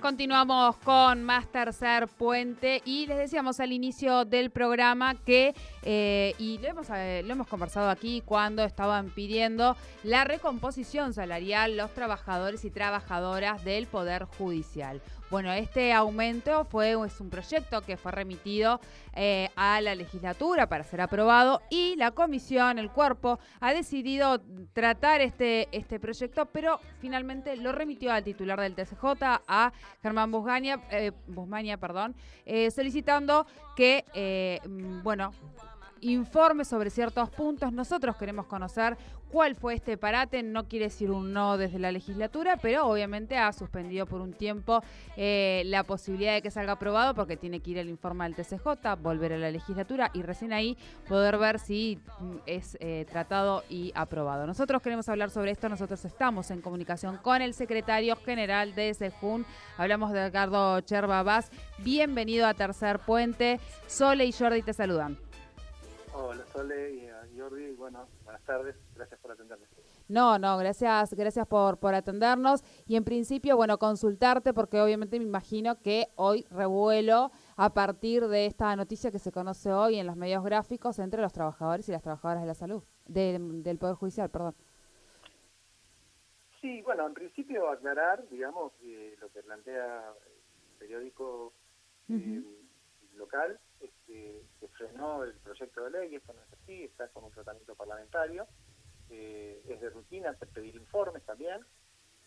Continuamos con más tercer puente y les decíamos al inicio del programa que, eh, y lo hemos, eh, lo hemos conversado aquí cuando estaban pidiendo la recomposición salarial los trabajadores y trabajadoras del Poder Judicial. Bueno, este aumento fue es un proyecto que fue remitido eh, a la legislatura para ser aprobado y la comisión, el cuerpo, ha decidido tratar este, este proyecto, pero finalmente lo remitió al titular del TCJ, a Germán Busgaña, eh, Busmaña, perdón, eh, solicitando que, eh, mm, bueno, informe sobre ciertos puntos. Nosotros queremos conocer cuál fue este parate. No quiere decir un no desde la legislatura, pero obviamente ha suspendido por un tiempo eh, la posibilidad de que salga aprobado porque tiene que ir el informe al TCJ, volver a la legislatura y recién ahí poder ver si mm, es eh, tratado y aprobado. Nosotros queremos hablar sobre esto. Nosotros estamos en comunicación con el secretario general de SEJUN. Hablamos de Ricardo Cherba. Bienvenido a Tercer Puente. Sole y Jordi te saludan. Hola Sole y a Jordi, bueno, buenas tardes, gracias por atenderme. No, no, gracias, gracias por, por atendernos. Y en principio, bueno, consultarte, porque obviamente me imagino que hoy revuelo a partir de esta noticia que se conoce hoy en los medios gráficos entre los trabajadores y las trabajadoras de la salud, del, del Poder Judicial, perdón. Sí, bueno, en principio aclarar, digamos, eh, lo que plantea el periódico eh, local, es que se frenó el proyecto de ley, esto no es así, está con un tratamiento parlamentario, eh, es de rutina pedir informes también,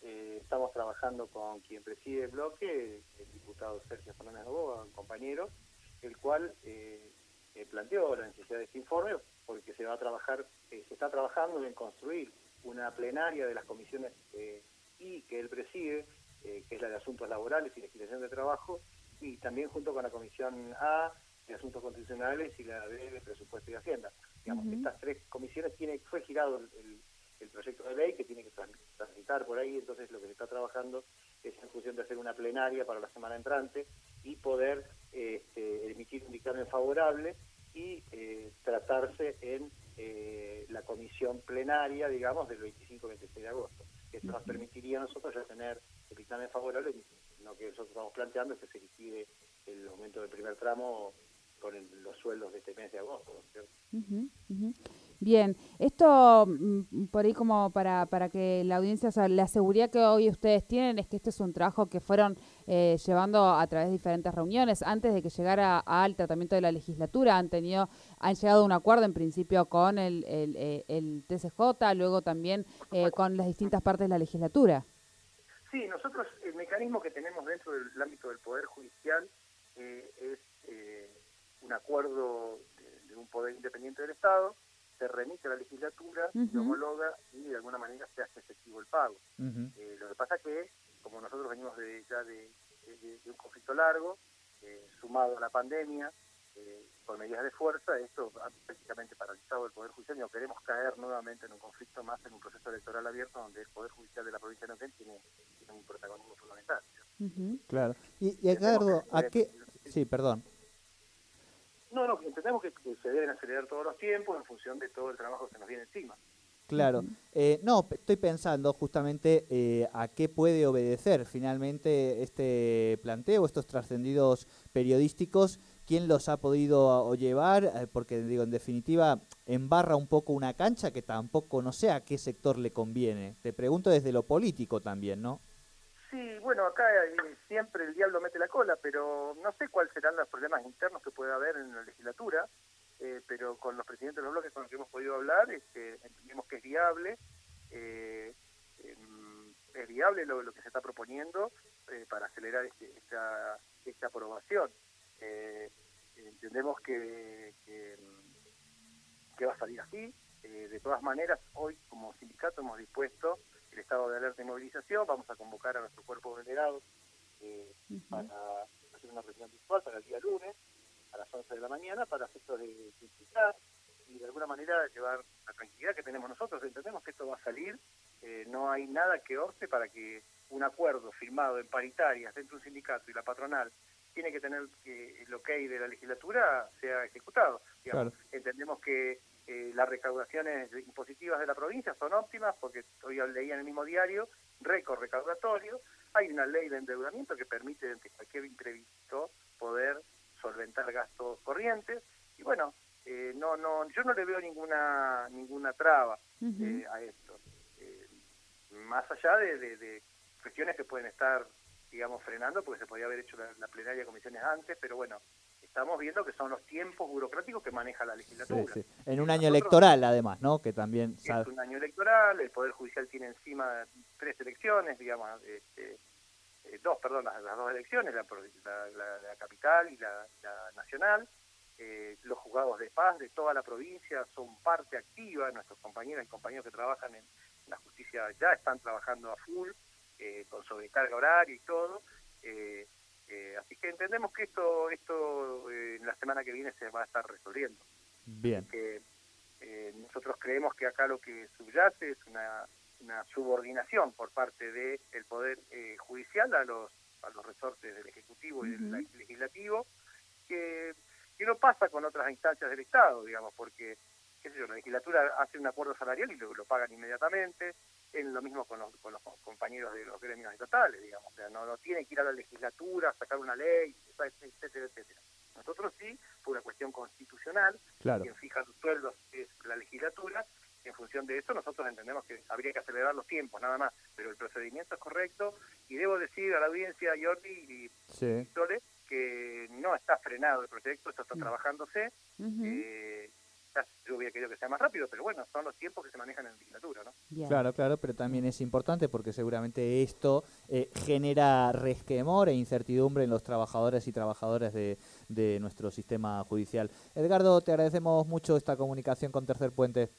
eh, estamos trabajando con quien preside el bloque, el diputado Sergio Fernández Novoa, un compañero, el cual eh, planteó la necesidad de este informe porque se va a trabajar, se está trabajando en construir una plenaria de las comisiones y que él preside, que es la de asuntos laborales y legislación de trabajo, y también junto con la comisión A de asuntos constitucionales y la B de presupuesto y hacienda. Digamos, Ujú. estas tres comisiones tiene, fue girado el, el- el proyecto de ley que tiene que tran- transitar por ahí, entonces lo que se está trabajando es en función de hacer una plenaria para la semana entrante y poder este, emitir un dictamen favorable y eh, tratarse en eh, la comisión plenaria, digamos, del 25 26 de agosto. Esto nos permitiría a nosotros ya tener el dictamen favorable, lo que nosotros estamos planteando es que se liquide el aumento del primer tramo con el- los sueldos de este mes de agosto. ¿no es cierto? Ujú, ujú. Bien, esto mm, por ahí como para, para que la audiencia, la seguridad que hoy ustedes tienen es que este es un trabajo que fueron eh, llevando a través de diferentes reuniones. Antes de que llegara al tratamiento de la legislatura, han tenido, han llegado a un acuerdo en principio con el, el, eh, el TCJ, luego también eh, con las distintas partes de la legislatura. Sí, nosotros el mecanismo que tenemos dentro del ámbito del Poder Judicial eh, es eh, un acuerdo de, de un poder independiente del Estado, se remite a la legislatura, se Ujú. homologa y de alguna manera se hace efectivo el pago. Eh, lo que pasa que, como nosotros venimos de, ya de, de- de un conflicto largo, sumado a la pandemia, con medidas de fuerza, esto ha prácticamente paralizado el Poder Judicial y no queremos caer nuevamente en un conflicto más, en un proceso electoral abierto donde el Poder Judicial de la provincia de Neuquén tiene, tiene un protagonismo fundamental. Ujú. Claro. Y, y Edgardo, ¿a qué...? Sí. Sí, perdón. No, no, entendemos que, que se deben acelerar todos los tiempos en función de todo el trabajo que se nos viene encima. Claro. Eh, no, estoy pensando justamente eh, a qué puede obedecer finalmente este planteo, estos trascendidos periodísticos, quién los ha podido llevar, Eh, porque digo, en definitiva, embarra un poco una cancha que tampoco no sé a qué sector le conviene. Te pregunto desde lo político también, ¿no? Bueno, acá eh, siempre el diablo mete la cola, pero no sé cuáles serán los problemas internos que puede haber en la legislatura, eh, pero con los presidentes de los bloques con los que hemos podido hablar, este, entendemos que es viable, eh, em, es viable lo, que se está proponiendo para acelerar este- esta, esta aprobación. Entendemos que, que, va a salir así. De todas maneras, hoy como sindicato hemos dispuesto el estado de alerta y movilización, vamos a convocar a nuestro cuerpo delegados eh, para hacer una reunión virtual para el día lunes a las 11 de la mañana para efectos de explicar y de alguna manera llevar la tranquilidad que tenemos nosotros. Entendemos que esto va a salir, eh, no hay nada que orce para que un acuerdo firmado en paritarias dentro de un sindicato y la patronal tiene que tener que el ok de la legislatura sea ejecutado. Entendemos que eh, las recaudaciones impositivas de la provincia son óptimas porque hoy leía en el mismo diario récord recaudatorio. Hay una ley de endeudamiento que permite ante cualquier imprevisto poder solventar gastos corrientes y bueno, eh, no no yo no le veo ninguna ninguna traba eh, a esto. más allá de cuestiones que pueden estar digamos, frenando, porque se podía haber hecho la, plenaria de comisiones antes, pero bueno, estamos viendo que son los tiempos burocráticos que maneja la legislatura. En un año electoral, además, ¿no? Que también... Es un año electoral, el Poder Judicial tiene encima tres elecciones, digamos, este, eh, dos, perdón, las, dos elecciones, la, la, capital y la, nacional. Eh, los juzgados de paz de toda la provincia son parte activa, nuestros compañeros y compañeros que trabajan en la justicia ya están trabajando a full. Eh, con sobrecarga horaria y todo. Eh, eh, así que entendemos que esto, esto en la semana que viene se va a estar resolviendo. Bien. nosotros creemos que acá lo que subyace es una, subordinación por parte del Poder Judicial a los, a los resortes del Ejecutivo y del Legislativo, que, que no pasa con otras instancias del Estado, digamos, porque qué sé yo, la legislatura hace un acuerdo salarial y lo, lo pagan inmediatamente, es lo mismo con los, con los compañeros de los gremios estatales, digamos, o sea, no, no tienen que ir a la legislatura, sacar una ley, etcétera, etcétera. Nosotros sí, por una cuestión constitucional, quien fija los sueldos es la legislatura, y en función de eso nosotros entendemos que habría que acelerar los tiempos, nada más, pero el procedimiento es correcto, y debo decir a la audiencia, Jordi y sí. que no está frenado el proyecto, esto está mm. Yo hubiera querido que sea más rápido, pero bueno, son los tiempos que se manejan en legislatura, ¿no? Claro, claro, pero también es importante porque seguramente esto eh, genera resquemor e incertidumbre en los trabajadores y trabajadoras de, de nuestro sistema judicial. Edgardo, te agradecemos mucho esta comunicación con Tercer Puente.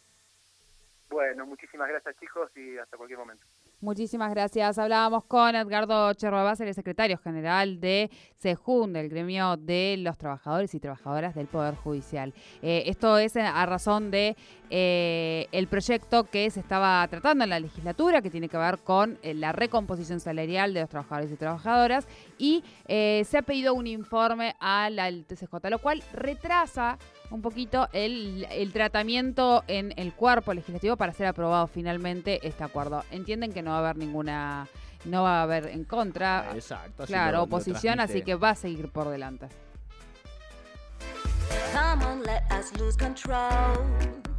Bueno, muchísimas gracias chicos y hasta cualquier momento. Muchísimas gracias. Hablábamos con Edgardo Cherroabás, el secretario general de SEJUN, del gremio de los trabajadores y trabajadoras del Poder Judicial. Eh, esto es a razón de eh, el proyecto que se estaba tratando en la legislatura, que tiene que ver con eh, la recomposición salarial de los trabajadores y trabajadoras, y se ha pedido un informe al TCJ, lo cual retrasa un poquito el, el, tratamiento en el cuerpo legislativo para ser aprobado finalmente este acuerdo. Entienden que no va a haber ninguna, no va a haber en contra, Exacto, claro, oposición, así que va a seguir por delante. Come on, let us lose control.